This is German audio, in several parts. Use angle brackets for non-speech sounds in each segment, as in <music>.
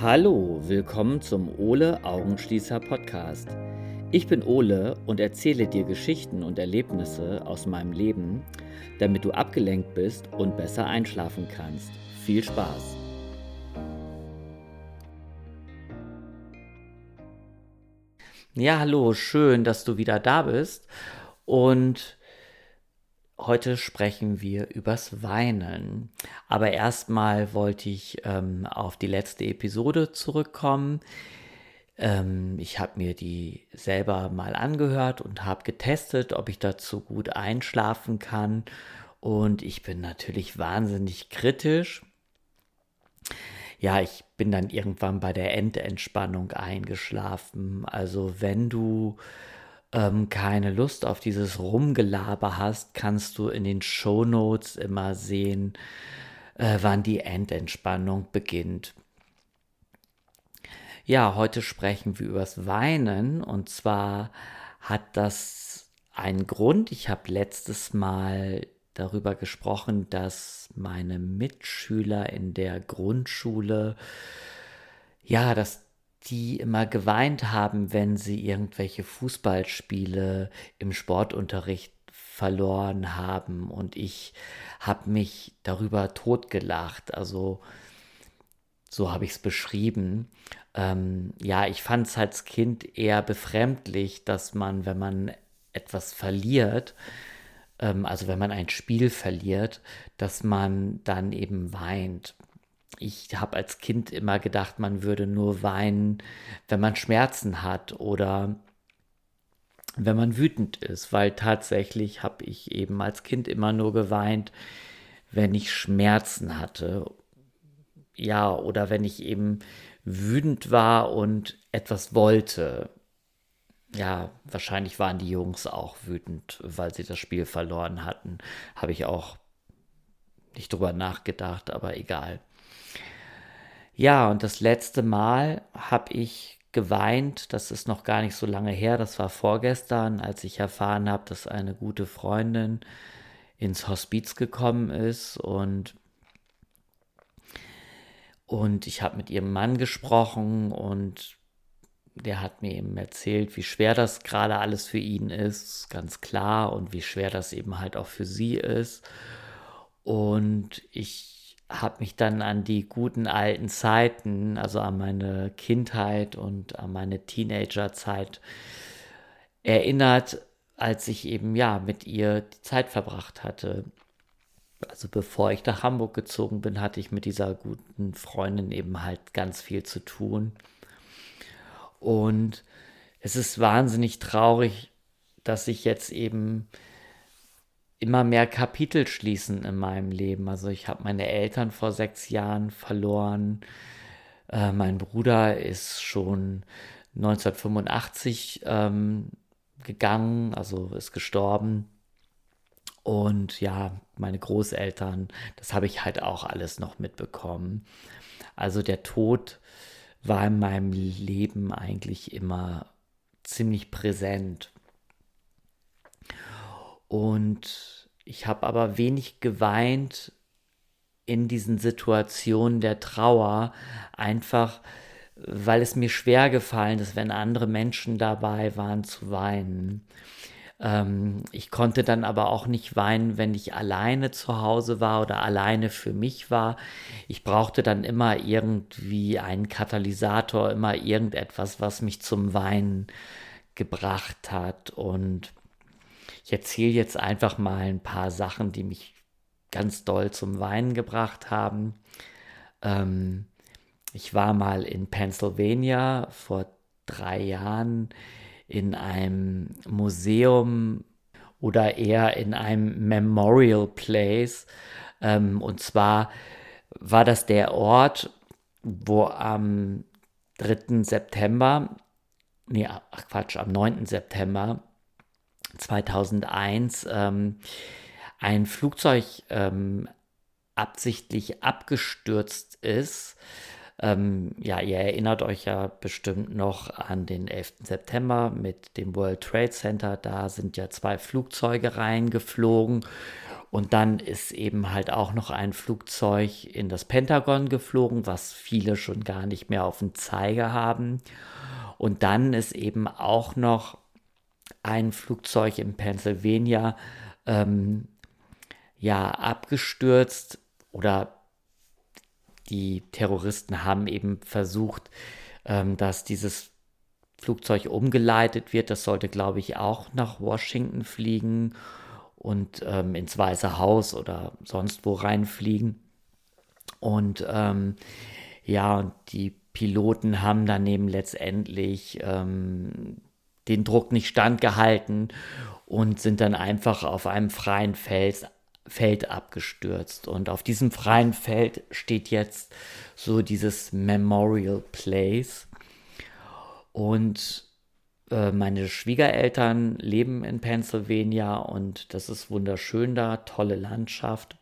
Hallo, willkommen zum Ole Augenschließer Podcast. Ich bin Ole und erzähle dir Geschichten und Erlebnisse aus meinem Leben, damit du abgelenkt bist und besser einschlafen kannst. Viel Spaß! Ja, hallo, schön, dass du wieder da bist und Heute sprechen wir übers Weinen. Aber erstmal wollte ich ähm, auf die letzte Episode zurückkommen. Ähm, ich habe mir die selber mal angehört und habe getestet, ob ich dazu gut einschlafen kann. Und ich bin natürlich wahnsinnig kritisch. Ja, ich bin dann irgendwann bei der Endentspannung eingeschlafen. Also wenn du ähm, keine Lust auf dieses Rumgelaber hast, kannst du in den Show Notes immer sehen, äh, wann die Endentspannung beginnt. Ja, heute sprechen wir übers Weinen und zwar hat das einen Grund. Ich habe letztes Mal darüber gesprochen, dass meine Mitschüler in der Grundschule ja, das die immer geweint haben, wenn sie irgendwelche Fußballspiele im Sportunterricht verloren haben. Und ich habe mich darüber totgelacht. Also so habe ich es beschrieben. Ähm, ja, ich fand es als Kind eher befremdlich, dass man, wenn man etwas verliert, ähm, also wenn man ein Spiel verliert, dass man dann eben weint ich habe als Kind immer gedacht, man würde nur weinen, wenn man Schmerzen hat oder wenn man wütend ist, weil tatsächlich habe ich eben als Kind immer nur geweint, wenn ich Schmerzen hatte. Ja, oder wenn ich eben wütend war und etwas wollte. Ja, wahrscheinlich waren die Jungs auch wütend, weil sie das Spiel verloren hatten. Habe ich auch nicht drüber nachgedacht, aber egal. Ja, und das letzte Mal habe ich geweint, das ist noch gar nicht so lange her, das war vorgestern, als ich erfahren habe, dass eine gute Freundin ins Hospiz gekommen ist. Und und ich habe mit ihrem Mann gesprochen und der hat mir eben erzählt, wie schwer das gerade alles für ihn ist, ganz klar, und wie schwer das eben halt auch für sie ist. Und ich habe mich dann an die guten alten Zeiten, also an meine Kindheit und an meine Teenagerzeit erinnert, als ich eben ja mit ihr die Zeit verbracht hatte. Also bevor ich nach Hamburg gezogen bin, hatte ich mit dieser guten Freundin eben halt ganz viel zu tun. Und es ist wahnsinnig traurig, dass ich jetzt eben immer mehr Kapitel schließen in meinem Leben. Also ich habe meine Eltern vor sechs Jahren verloren. Äh, mein Bruder ist schon 1985 ähm, gegangen, also ist gestorben. Und ja, meine Großeltern, das habe ich halt auch alles noch mitbekommen. Also der Tod war in meinem Leben eigentlich immer ziemlich präsent. Und ich habe aber wenig geweint in diesen Situationen der Trauer, einfach weil es mir schwer gefallen ist, wenn andere Menschen dabei waren, zu weinen. Ähm, ich konnte dann aber auch nicht weinen, wenn ich alleine zu Hause war oder alleine für mich war. Ich brauchte dann immer irgendwie einen Katalysator, immer irgendetwas, was mich zum Weinen gebracht hat. Und ich erzähle jetzt einfach mal ein paar Sachen, die mich ganz doll zum Weinen gebracht haben. Ähm, ich war mal in Pennsylvania vor drei Jahren in einem Museum oder eher in einem Memorial Place. Ähm, und zwar war das der Ort, wo am 3. September, nee, ach Quatsch, am 9. September 2001 ähm, ein Flugzeug ähm, absichtlich abgestürzt ist. Ähm, ja, ihr erinnert euch ja bestimmt noch an den 11. September mit dem World Trade Center. Da sind ja zwei Flugzeuge reingeflogen Und dann ist eben halt auch noch ein Flugzeug in das Pentagon geflogen, was viele schon gar nicht mehr auf dem Zeiger haben. Und dann ist eben auch noch ein Flugzeug in Pennsylvania ähm, ja abgestürzt oder die Terroristen haben eben versucht, ähm, dass dieses Flugzeug umgeleitet wird. Das sollte, glaube ich, auch nach Washington fliegen und ähm, ins Weiße Haus oder sonst wo reinfliegen. Und ähm, ja, und die Piloten haben dann eben letztendlich ähm, den Druck nicht standgehalten und sind dann einfach auf einem freien Feld, Feld abgestürzt. Und auf diesem freien Feld steht jetzt so dieses Memorial Place. Und äh, meine Schwiegereltern leben in Pennsylvania und das ist wunderschön da, tolle Landschaft.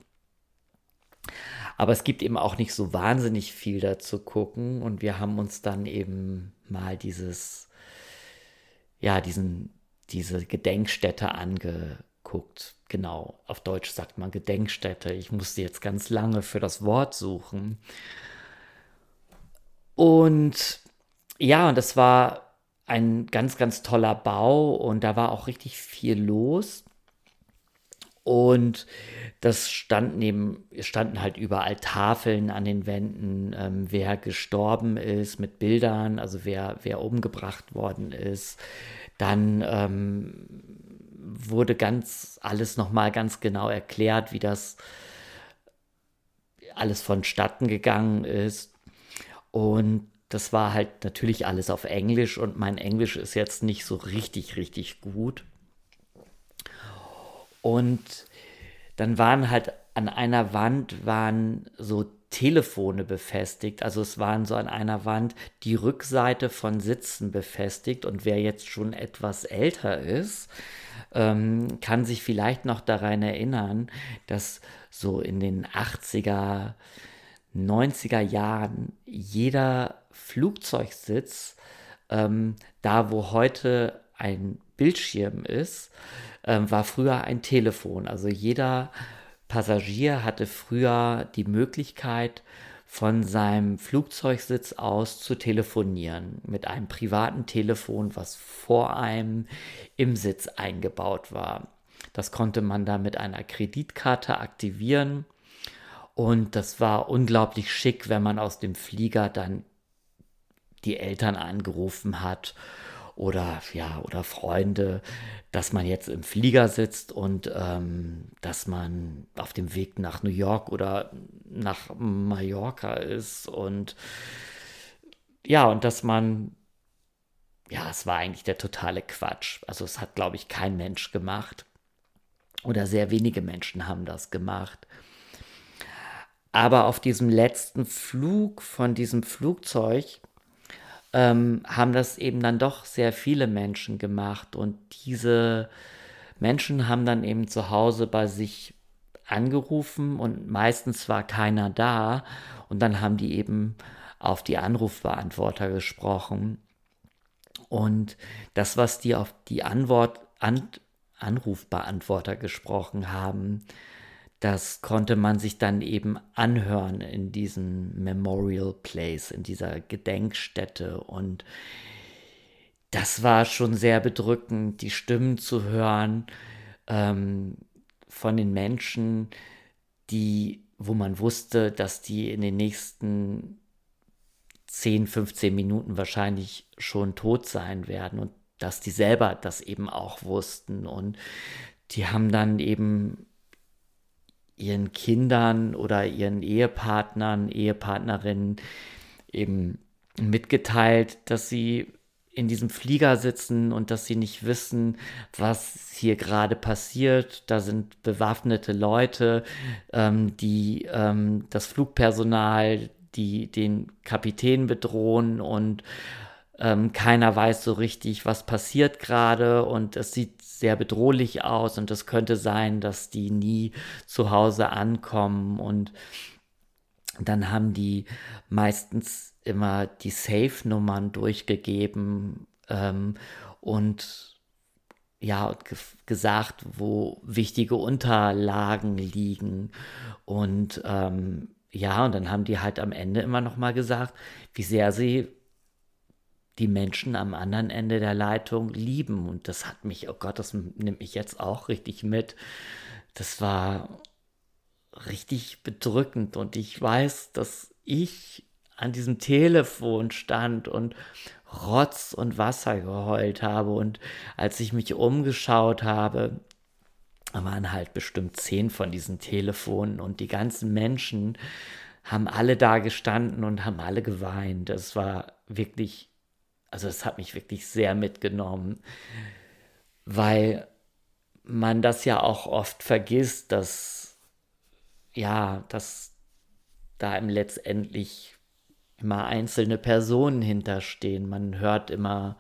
Aber es gibt eben auch nicht so wahnsinnig viel da zu gucken und wir haben uns dann eben mal dieses, ja, diesen, diese Gedenkstätte angeguckt. Genau, auf Deutsch sagt man Gedenkstätte. Ich musste jetzt ganz lange für das Wort suchen. Und ja, und das war ein ganz, ganz toller Bau und da war auch richtig viel los. Und das stand neben, standen halt überall Tafeln an den Wänden, ähm, wer gestorben ist mit Bildern, also wer, wer umgebracht worden ist. Dann ähm, wurde ganz alles nochmal ganz genau erklärt, wie das alles vonstatten gegangen ist. Und das war halt natürlich alles auf Englisch und mein Englisch ist jetzt nicht so richtig, richtig gut. Und dann waren halt an einer Wand waren so Telefone befestigt. Also es waren so an einer Wand die Rückseite von Sitzen befestigt. Und wer jetzt schon etwas älter ist, ähm, kann sich vielleicht noch daran erinnern, dass so in den 80er, 90er Jahren jeder Flugzeugsitz, ähm, da wo heute ein Bildschirm ist, ähm, war früher ein Telefon. Also jeder Passagier hatte früher die Möglichkeit, von seinem Flugzeugsitz aus zu telefonieren mit einem privaten Telefon, was vor einem im Sitz eingebaut war. Das konnte man da mit einer Kreditkarte aktivieren und das war unglaublich schick, wenn man aus dem Flieger dann die Eltern angerufen hat oder ja oder Freunde, dass man jetzt im Flieger sitzt und ähm, dass man auf dem Weg nach New York oder nach Mallorca ist und ja und dass man ja, es war eigentlich der totale Quatsch. Also es hat, glaube ich, kein Mensch gemacht. Oder sehr wenige Menschen haben das gemacht. Aber auf diesem letzten Flug von diesem Flugzeug ähm, haben das eben dann doch sehr viele Menschen gemacht. Und diese Menschen haben dann eben zu Hause bei sich angerufen und meistens war keiner da. Und dann haben die eben auf die Anrufbeantworter gesprochen. Und das, was die auf die Antwort, an, Anrufbeantworter gesprochen haben, das konnte man sich dann eben anhören in diesem Memorial Place, in dieser Gedenkstätte. Und das war schon sehr bedrückend, die Stimmen zu hören ähm, von den Menschen, die, wo man wusste, dass die in den nächsten 10, 15 Minuten wahrscheinlich schon tot sein werden und dass die selber das eben auch wussten. Und die haben dann eben ihren Kindern oder ihren Ehepartnern, Ehepartnerinnen eben mitgeteilt, dass sie in diesem Flieger sitzen und dass sie nicht wissen, was hier gerade passiert. Da sind bewaffnete Leute, ähm, die ähm, das Flugpersonal, die den Kapitän bedrohen und ähm, keiner weiß so richtig, was passiert gerade und es sieht sehr bedrohlich aus und es könnte sein, dass die nie zu Hause ankommen und dann haben die meistens immer die Safe-Nummern durchgegeben ähm, und ja, gesagt, wo wichtige Unterlagen liegen. Und ähm, ja, und dann haben die halt am Ende immer noch mal gesagt, wie sehr sie die Menschen am anderen Ende der Leitung lieben. Und das hat mich, oh Gott, das nimmt mich jetzt auch richtig mit. Das war richtig bedrückend. Und ich weiß, dass ich an diesem Telefon stand und Rotz und Wasser geheult habe. Und als ich mich umgeschaut habe, waren halt bestimmt zehn von diesen Telefonen und die ganzen Menschen haben alle da gestanden und haben alle geweint. Das war wirklich, also es hat mich wirklich sehr mitgenommen, weil man das ja auch oft vergisst, dass ja, dass da im letztendlich immer einzelne Personen hinterstehen. Man hört immer,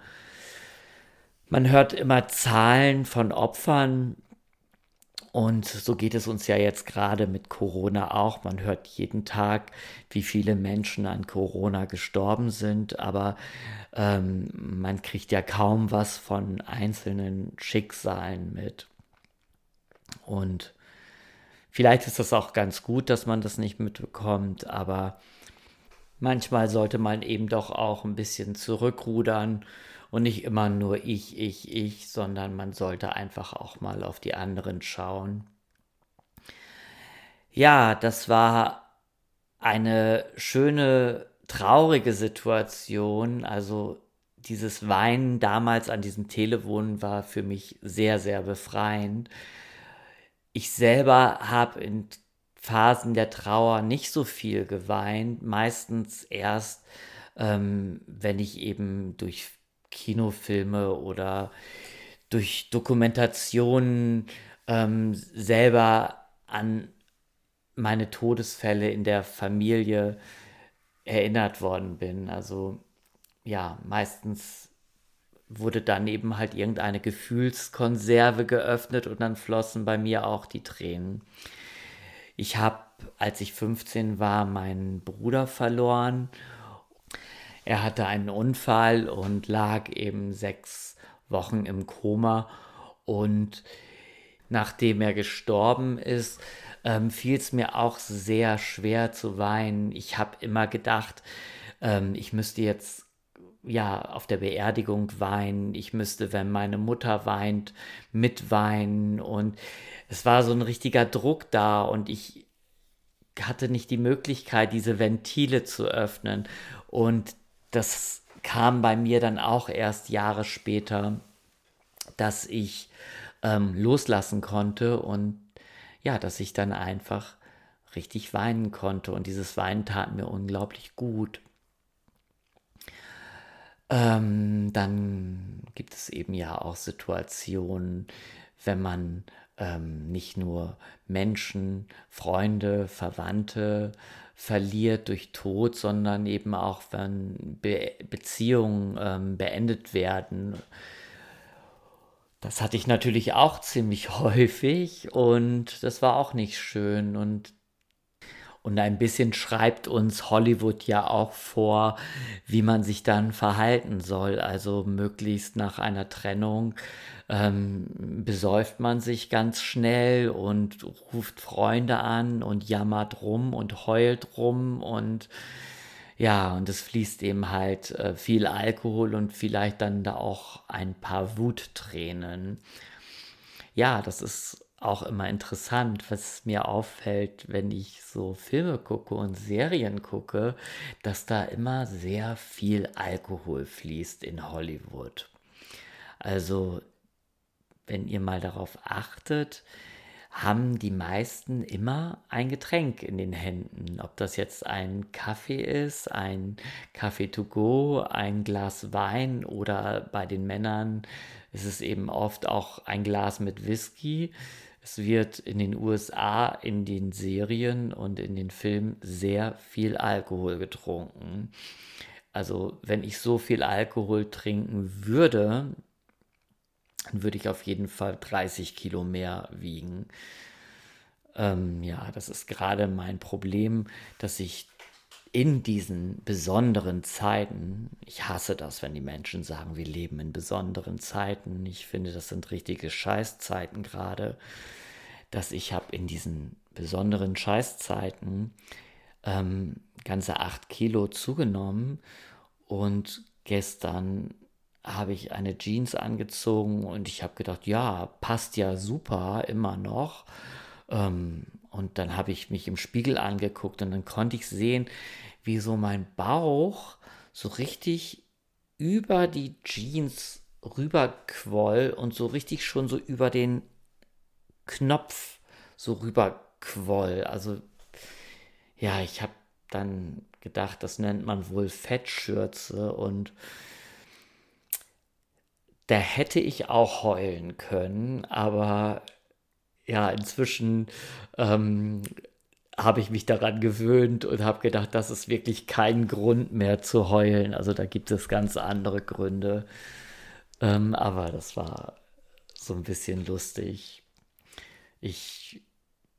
man hört immer Zahlen von Opfern. Und so geht es uns ja jetzt gerade mit Corona auch. Man hört jeden Tag, wie viele Menschen an Corona gestorben sind, aber ähm, man kriegt ja kaum was von einzelnen Schicksalen mit. Und vielleicht ist das auch ganz gut, dass man das nicht mitbekommt, aber manchmal sollte man eben doch auch ein bisschen zurückrudern und nicht immer nur ich, ich, ich, sondern man sollte einfach auch mal auf die anderen schauen. Ja, das war eine schöne, traurige Situation. Also dieses Weinen damals an diesem Telefon war für mich sehr, sehr befreiend. Ich selber habe in Phasen der Trauer nicht so viel geweint, meistens erst, ähm, wenn ich eben durch Kinofilme oder durch Dokumentationen ähm, selber an meine Todesfälle in der Familie erinnert worden bin. Also ja, meistens wurde dann eben halt irgendeine Gefühlskonserve geöffnet und dann flossen bei mir auch die Tränen. Ich habe, als ich 15 war, meinen Bruder verloren. Er hatte einen Unfall und lag eben sechs Wochen im Koma. Und nachdem er gestorben ist, ähm, fiel es mir auch sehr schwer zu weinen. Ich habe immer gedacht, ähm, ich müsste jetzt ja auf der Beerdigung weinen. Ich müsste, wenn meine Mutter weint, mitweinen. Und es war so ein richtiger Druck da und ich hatte nicht die Möglichkeit, diese Ventile zu öffnen. Und das kam bei mir dann auch erst Jahre später, dass ich ähm, loslassen konnte und ja, dass ich dann einfach richtig weinen konnte. Und dieses Weinen tat mir unglaublich gut. Ähm, dann gibt es eben ja auch Situationen, wenn man ähm, nicht nur Menschen, Freunde, Verwandte verliert durch Tod, sondern eben auch, wenn Be Beziehungen ähm, beendet werden. Das hatte ich natürlich auch ziemlich <laughs> häufig und das war auch nicht schön. Und und ein bisschen schreibt uns Hollywood ja auch vor, wie man sich dann verhalten soll. Also möglichst nach einer Trennung ähm, besäuft man sich ganz schnell und ruft Freunde an und jammert rum und heult rum und ja, und es fließt eben halt äh, viel Alkohol und vielleicht dann da auch ein paar Wuttränen. Ja, das ist auch immer interessant, was mir auffällt, wenn ich so Filme gucke und Serien gucke, dass da immer sehr viel Alkohol fließt in Hollywood. Also, wenn ihr mal darauf achtet, haben die meisten immer ein Getränk in den Händen. Ob das jetzt ein Kaffee ist, ein Kaffee to go, ein Glas Wein oder bei den Männern ist es eben oft auch ein Glas mit Whisky. Es wird in den USA in den Serien und in den Filmen sehr viel Alkohol getrunken. Also wenn ich so viel Alkohol trinken würde, dann würde ich auf jeden Fall 30 Kilo mehr wiegen. Ähm, ja, das ist gerade mein Problem, dass ich in diesen besonderen Zeiten, ich hasse das, wenn die Menschen sagen, wir leben in besonderen Zeiten. Ich finde, das sind richtige Scheißzeiten gerade, dass ich habe in diesen besonderen Scheißzeiten ähm, ganze acht Kilo zugenommen und gestern habe ich eine Jeans angezogen und ich habe gedacht, ja, passt ja super, immer noch. Ähm, und dann habe ich mich im Spiegel angeguckt und dann konnte ich sehen, wie so mein Bauch so richtig über die Jeans rüberquoll und so richtig schon so über den Knopf so rüberquoll. Also ja, ich habe dann gedacht, das nennt man wohl Fettschürze und da hätte ich auch heulen können, aber ja, inzwischen ähm, habe ich mich daran gewöhnt und habe gedacht, das ist wirklich kein Grund mehr zu heulen. Also da gibt es ganz andere Gründe. Ähm, aber das war so ein bisschen lustig. Ich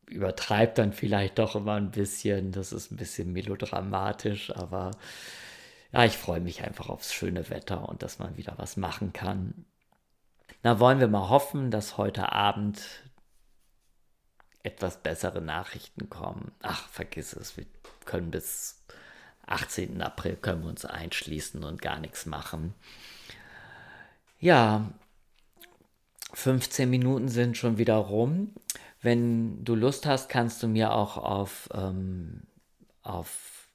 übertreibe dann vielleicht doch immer ein bisschen. Das ist ein bisschen melodramatisch, aber ja, ich freue mich einfach aufs schöne Wetter und dass man wieder was machen kann. Na, wollen wir mal hoffen, dass heute Abend etwas bessere Nachrichten kommen. Ach, vergiss es, wir können bis 18. April können wir uns einschließen und gar nichts machen. Ja, 15 Minuten sind schon wieder rum. Wenn du Lust hast, kannst du mir auch auf, ähm, auf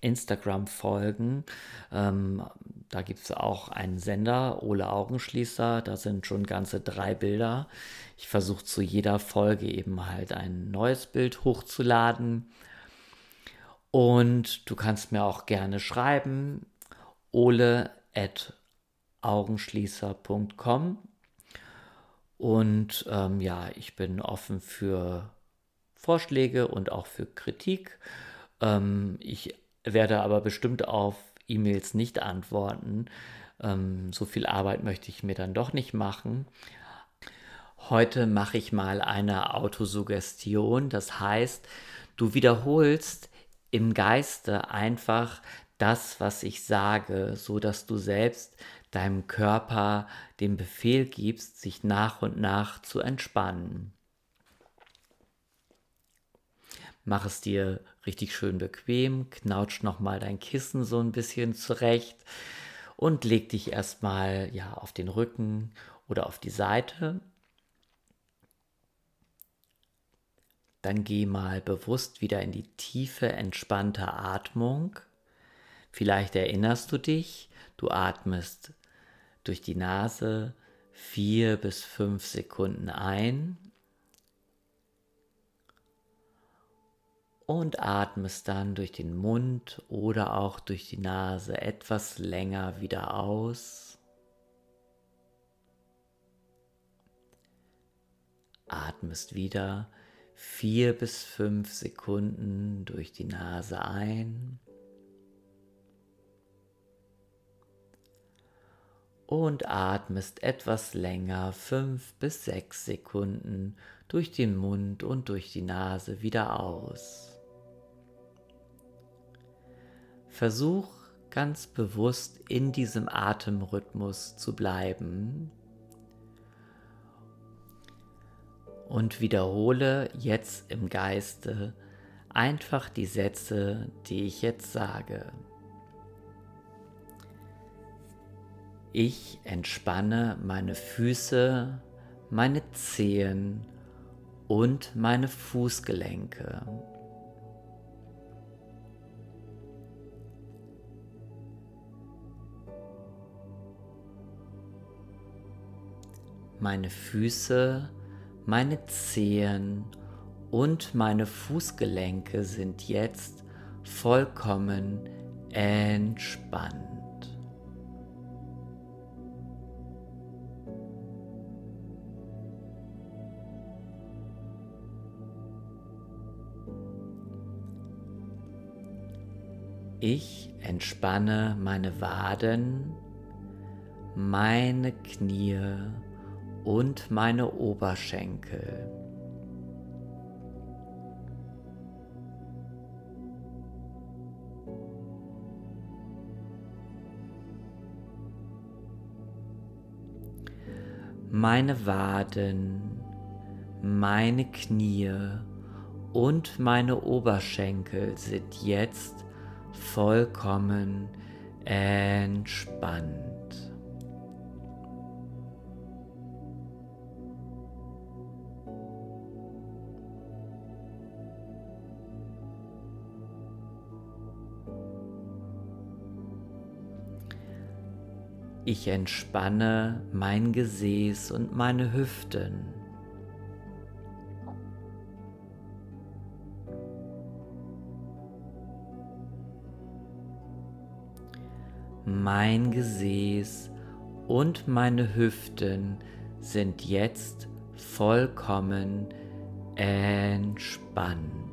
Instagram folgen. Ähm, da gibt es auch einen Sender, Ole Augenschließer. Da sind schon ganze drei Bilder. Ich versuche zu jeder Folge eben halt ein neues Bild hochzuladen. Und du kannst mir auch gerne schreiben, ole at augenschließer.com. Und ähm, ja, ich bin offen für Vorschläge und auch für Kritik. Ähm, ich werde aber bestimmt auf E-Mails nicht antworten. Ähm, so viel Arbeit möchte ich mir dann doch nicht machen. Heute mache ich mal eine Autosuggestion. Das heißt, du wiederholst im Geiste einfach das, was ich sage, so dass du selbst deinem Körper den Befehl gibst, sich nach und nach zu entspannen. Mach es dir richtig schön bequem, knautsch nochmal dein Kissen so ein bisschen zurecht und leg dich erstmal ja auf den Rücken oder auf die Seite. Dann geh mal bewusst wieder in die tiefe, entspannte Atmung. Vielleicht erinnerst du dich, du atmest durch die Nase vier bis fünf Sekunden ein und atmest dann durch den Mund oder auch durch die Nase etwas länger wieder aus. Atmest wieder vier bis fünf Sekunden durch die Nase ein und atmest etwas länger, fünf bis sechs Sekunden durch den Mund und durch die Nase wieder aus. Versuch ganz bewusst in diesem Atemrhythmus zu bleiben und wiederhole jetzt im Geiste einfach die Sätze, die ich jetzt sage. Ich entspanne meine Füße, meine Zehen und meine Fußgelenke. Meine Füße, meine Zehen und meine Fußgelenke sind jetzt vollkommen entspannt. Ich entspanne meine Waden, meine Knie und meine Oberschenkel. meine Waden, meine Knie und meine Oberschenkel sind jetzt vollkommen entspannt. Ich entspanne mein Gesäß und meine Hüften. Mein Gesäß und meine Hüften sind jetzt vollkommen entspannt.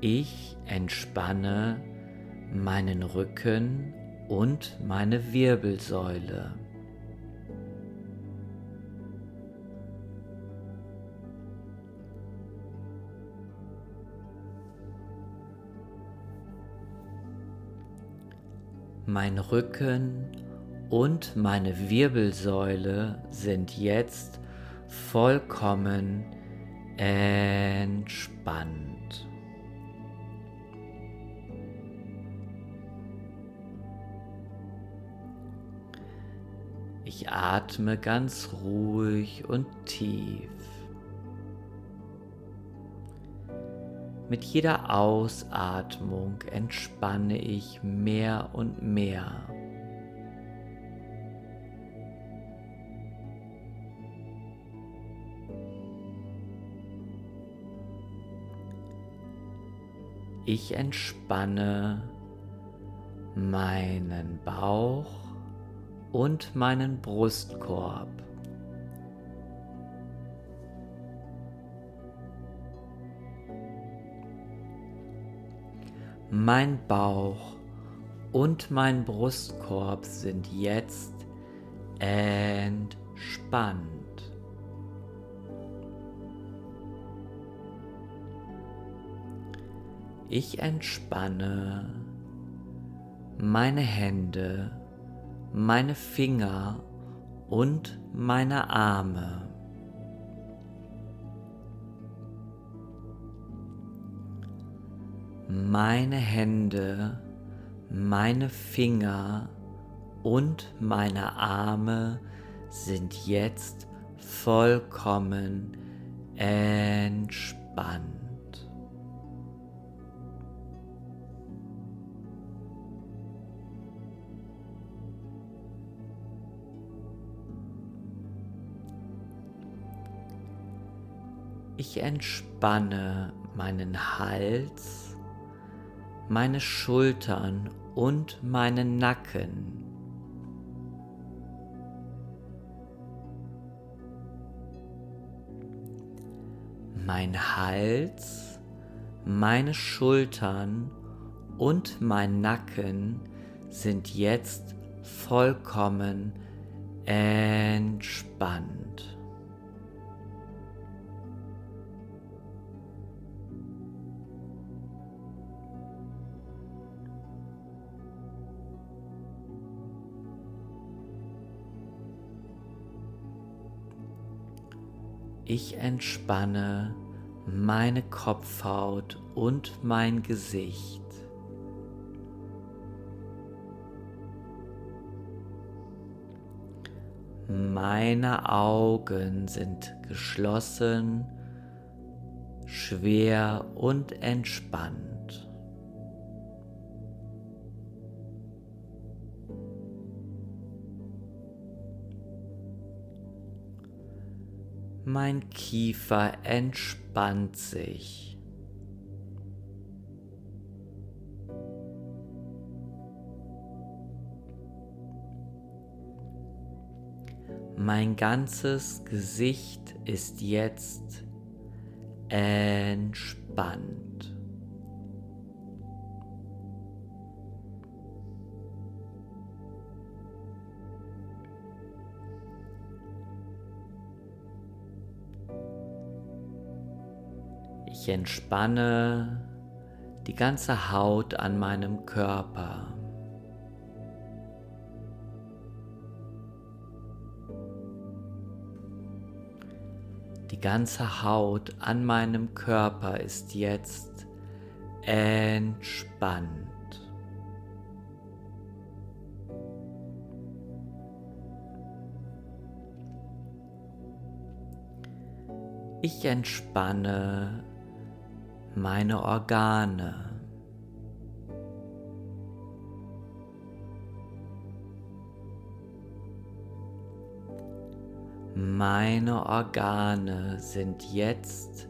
Ich entspanne meinen Rücken und meine Wirbelsäule. Mein Rücken und meine Wirbelsäule sind jetzt vollkommen entspannt. Ich atme ganz ruhig und tief. Mit jeder Ausatmung entspanne ich mehr und mehr. Ich entspanne meinen Bauch und meinen Brustkorb. Mein Bauch und mein Brustkorb sind jetzt entspannt. Ich entspanne meine Hände meine Finger und meine Arme. Meine Hände, meine Finger und meine Arme sind jetzt vollkommen entspannt. Ich entspanne meinen Hals, meine Schultern und meinen Nacken. Mein Hals, meine Schultern und mein Nacken sind jetzt vollkommen entspannt. Ich entspanne meine Kopfhaut und mein Gesicht. Meine Augen sind geschlossen, schwer und entspannt. Mein Kiefer entspannt sich. Mein ganzes Gesicht ist jetzt entspannt. Ich entspanne die ganze Haut an meinem Körper. Die ganze Haut an meinem Körper ist jetzt entspannt. Ich entspanne meine Organe. Meine Organe sind jetzt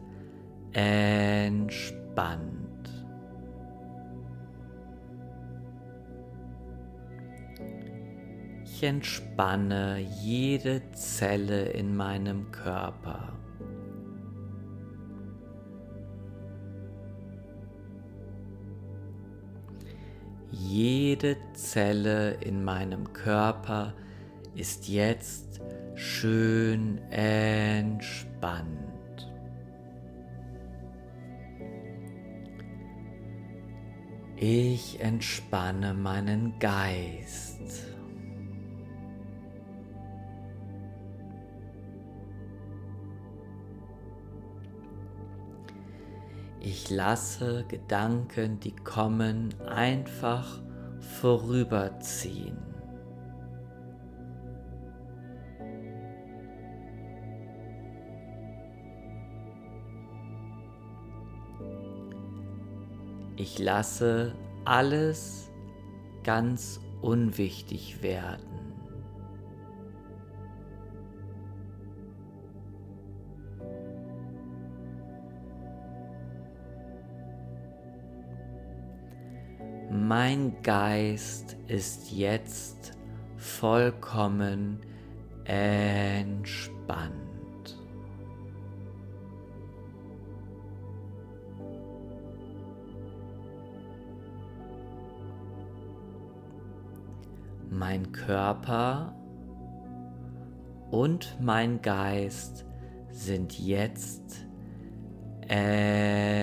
entspannt. Ich entspanne jede Zelle in meinem Körper. Jede Zelle in meinem Körper ist jetzt schön entspannt. Ich entspanne meinen Geist. Ich lasse Gedanken, die kommen, einfach vorüberziehen. Ich lasse alles ganz unwichtig werden. Mein Geist ist jetzt vollkommen entspannt. mein Körper und mein Geist sind jetzt entspannt.